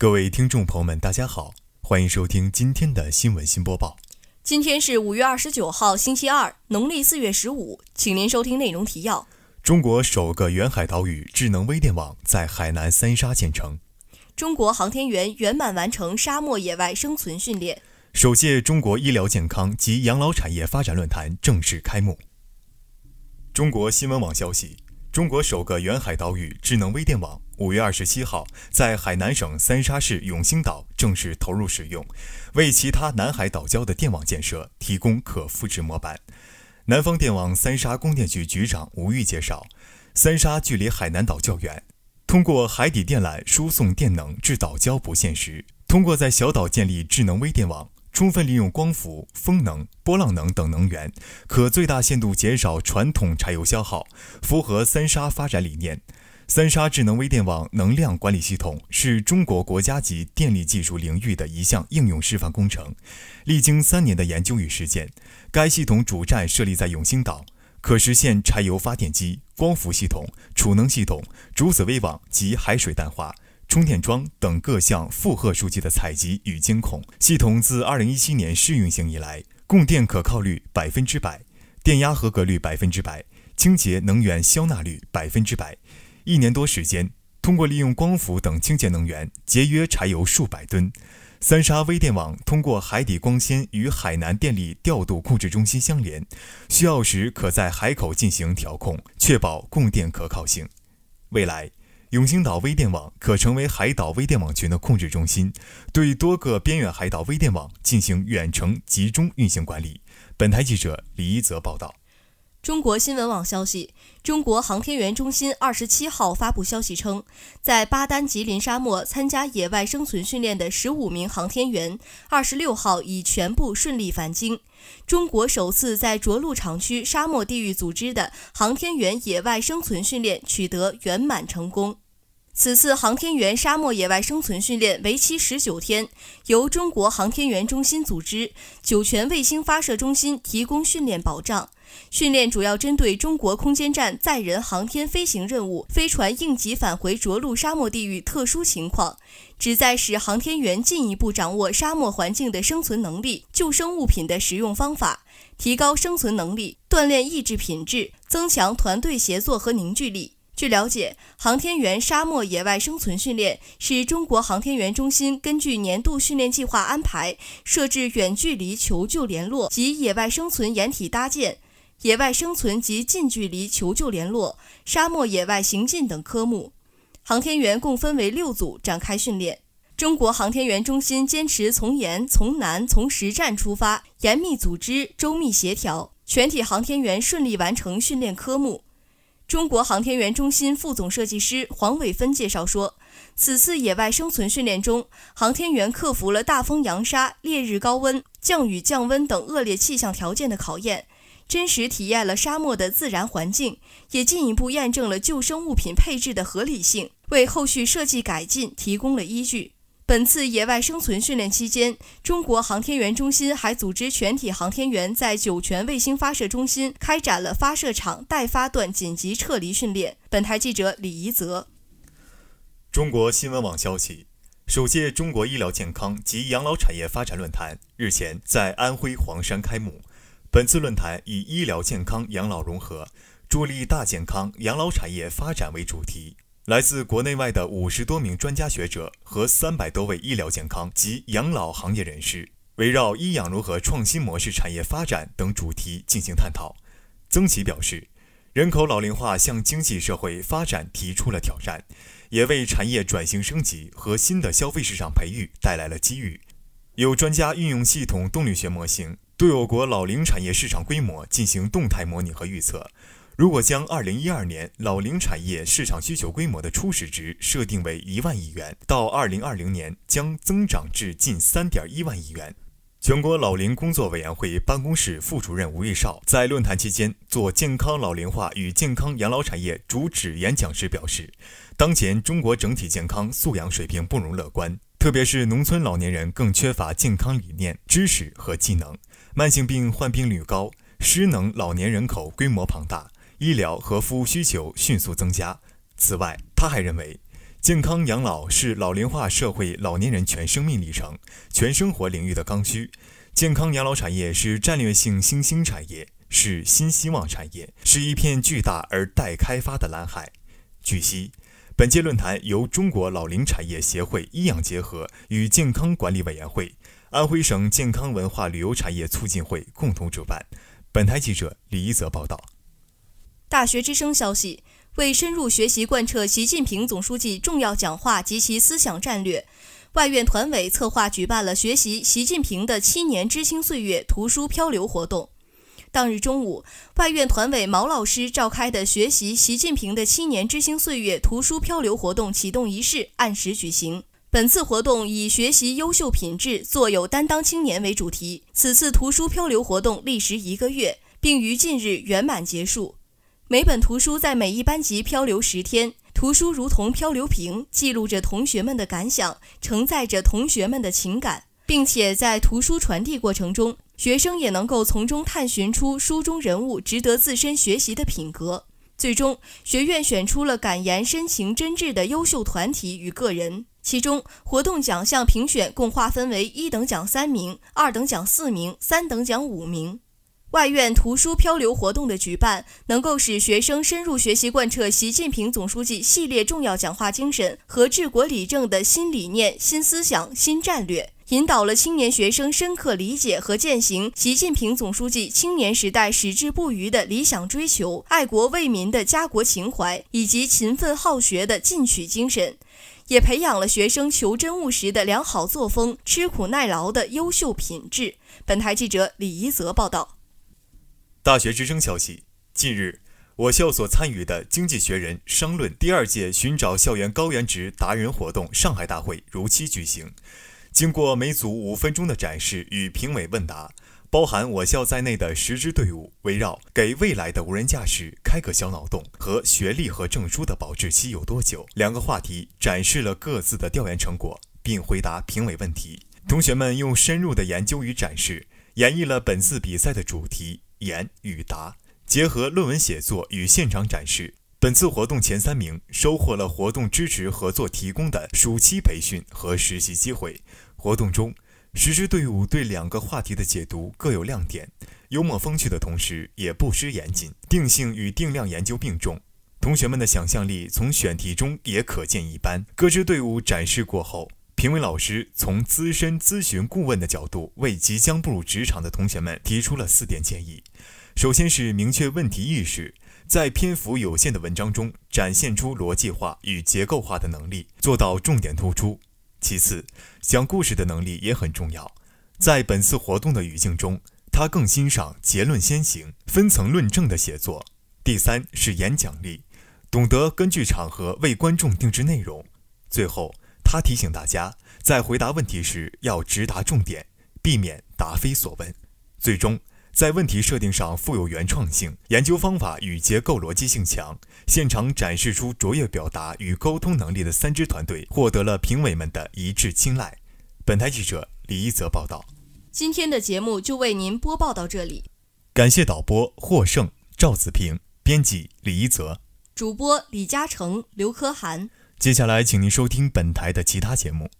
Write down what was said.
各位听众朋友们，大家好，欢迎收听今天的新闻新播报。今天是五月二十九号，星期二，农历四月十五。请您收听内容提要：中国首个远海岛屿智能微电网在海南三沙建成；中国航天员圆满完成沙漠野外生存训练；首届中国医疗健康及养老产业发展论坛正式开幕。中国新闻网消息。中国首个远海岛屿智能微电网五月二十七号在海南省三沙市永兴岛正式投入使用，为其他南海岛礁的电网建设提供可复制模板。南方电网三沙供电局局长吴玉介绍，三沙距离海南岛较远，通过海底电缆输送电能至岛礁不现实。通过在小岛建立智能微电网。充分利用光伏、风能、波浪能等能源，可最大限度减少传统柴油消耗，符合三沙发展理念。三沙智能微电网能量管理系统是中国国家级电力技术领域的一项应用示范工程。历经三年的研究与实践，该系统主站设立在永兴岛，可实现柴油发电机、光伏系统、储能系统、主子微网及海水淡化。充电桩等各项负荷数据的采集与监控系统自2017年试运行以来，供电可靠率百分之百，电压合格率百分之百，清洁能源消纳率百分之百。一年多时间，通过利用光伏等清洁能源，节约柴油数百吨。三沙微电网通过海底光纤与海南电力调度控制中心相连，需要时可在海口进行调控，确保供电可靠性。未来。永兴岛微电网可成为海岛微电网群的控制中心，对多个边远海岛微电网进行远程集中运行管理。本台记者李一泽报道。中国新闻网消息，中国航天员中心二十七号发布消息称，在巴丹吉林沙漠参加野外生存训练的十五名航天员，二十六号已全部顺利返京。中国首次在着陆场区沙漠地域组织的航天员野外生存训练取得圆满成功。此次航天员沙漠野外生存训练为期十九天，由中国航天员中心组织，酒泉卫星发射中心提供训练保障。训练主要针对中国空间站载人航天飞行任务、飞船应急返回着陆沙漠地域特殊情况，旨在使航天员进一步掌握沙漠环境的生存能力、救生物品的使用方法，提高生存能力，锻炼意志品质，增强团队协作和凝聚力。据了解，航天员沙漠野外生存训练是中国航天员中心根据年度训练计划安排设置远距离求救联络及野外生存掩体搭建、野外生存及近距离求救联络、沙漠野外行进等科目。航天员共分为六组展开训练。中国航天员中心坚持从严、从难、从实战出发，严密组织、周密协调，全体航天员顺利完成训练科目。中国航天员中心副总设计师黄伟芬介绍说，此次野外生存训练中，航天员克服了大风扬沙、烈日高温、降雨降温等恶劣气象条件的考验，真实体验了沙漠的自然环境，也进一步验证了救生物品配置的合理性，为后续设计改进提供了依据。本次野外生存训练期间，中国航天员中心还组织全体航天员在酒泉卫星发射中心开展了发射场待发段紧急撤离训练。本台记者李怡泽。中国新闻网消息，首届中国医疗健康及养老产业发展论坛日前在安徽黄山开幕。本次论坛以“医疗健康养老融合，助力大健康养老产业发展”为主题。来自国内外的五十多名专家学者和三百多位医疗健康及养老行业人士，围绕医养如何创新模式产业发展等主题进行探讨。曾琦表示，人口老龄化向经济社会发展提出了挑战，也为产业转型升级和新的消费市场培育带来了机遇。有专家运用系统动力学模型，对我国老龄产业市场规模进行动态模拟和预测。如果将二零一二年老龄产业市场需求规模的初始值设定为一万亿元，到二零二零年将增长至近三点一万亿元。全国老龄工作委员会办公室副主任吴玉绍在论坛期间做健康老龄化与健康养老产业主旨演讲时表示，当前中国整体健康素养水平不容乐观，特别是农村老年人更缺乏健康理念、知识和技能，慢性病患病率高，失能老年人口规模庞大。医疗和服务需求迅速增加。此外，他还认为，健康养老是老龄化社会老年人全生命历程、全生活领域的刚需。健康养老产业是战略性新兴产业，是新希望产业，是一片巨大而待开发的蓝海。据悉，本届论坛由中国老龄产业协会医养结合与健康管理委员会、安徽省健康文化旅游产业促进会共同主办。本台记者李一泽报道。大学之声消息。为深入学习贯彻习近平总书记重要讲话及其思想战略，外院团委策划举办了学习习近平的七年知青岁月图书漂流活动。当日中午，外院团委毛老师召开的学习习近平的七年知青岁月图书漂流活动启动仪式按时举行。本次活动以“学习优秀品质，做有担当青年”为主题。此次图书漂流活动历时一个月，并于近日圆满结束。每本图书在每一班级漂流十天，图书如同漂流瓶，记录着同学们的感想，承载着同学们的情感，并且在图书传递过程中，学生也能够从中探寻出书中人物值得自身学习的品格。最终，学院选出了感言深情真挚的优秀团体与个人，其中活动奖项评选共划分为一等奖三名，二等奖四名，三等奖五名。外院图书漂流活动的举办，能够使学生深入学习贯彻习近平总书记系列重要讲话精神和治国理政的新理念、新思想、新战略，引导了青年学生深刻理解和践行习近平总书记青年时代矢志不渝的理想追求、爱国为民的家国情怀以及勤奋好学的进取精神，也培养了学生求真务实的良好作风、吃苦耐劳的优秀品质。本台记者李一泽报道。大学之声消息：近日，我校所参与的《经济学人》商论第二届寻找校园高颜值达人活动上海大会如期举行。经过每组五分钟的展示与评委问答，包含我校在内的十支队伍围绕“给未来的无人驾驶开个小脑洞”和“学历和证书的保质期有多久”两个话题，展示了各自的调研成果，并回答评委问题。同学们用深入的研究与展示，演绎了本次比赛的主题。言与答，结合论文写作与现场展示。本次活动前三名收获了活动支持合作提供的暑期培训和实习机会。活动中，十支队伍对两个话题的解读各有亮点，幽默风趣的同时也不失严谨，定性与定量研究并重。同学们的想象力从选题中也可见一斑。各支队伍展示过后。评委老师从资深咨询顾问的角度，为即将步入职场的同学们提出了四点建议：首先是明确问题意识，在篇幅有限的文章中展现出逻辑化与结构化的能力，做到重点突出；其次，讲故事的能力也很重要。在本次活动的语境中，他更欣赏结论先行、分层论证的写作。第三是演讲力，懂得根据场合为观众定制内容。最后。他提醒大家，在回答问题时要直达重点，避免答非所问。最终，在问题设定上富有原创性，研究方法与结构逻辑性强，现场展示出卓越表达与沟通能力的三支团队获得了评委们的一致青睐。本台记者李一泽报道。今天的节目就为您播报到这里，感谢导播获胜、赵子平，编辑李一泽，主播李嘉诚、刘科涵。接下来，请您收听本台的其他节目。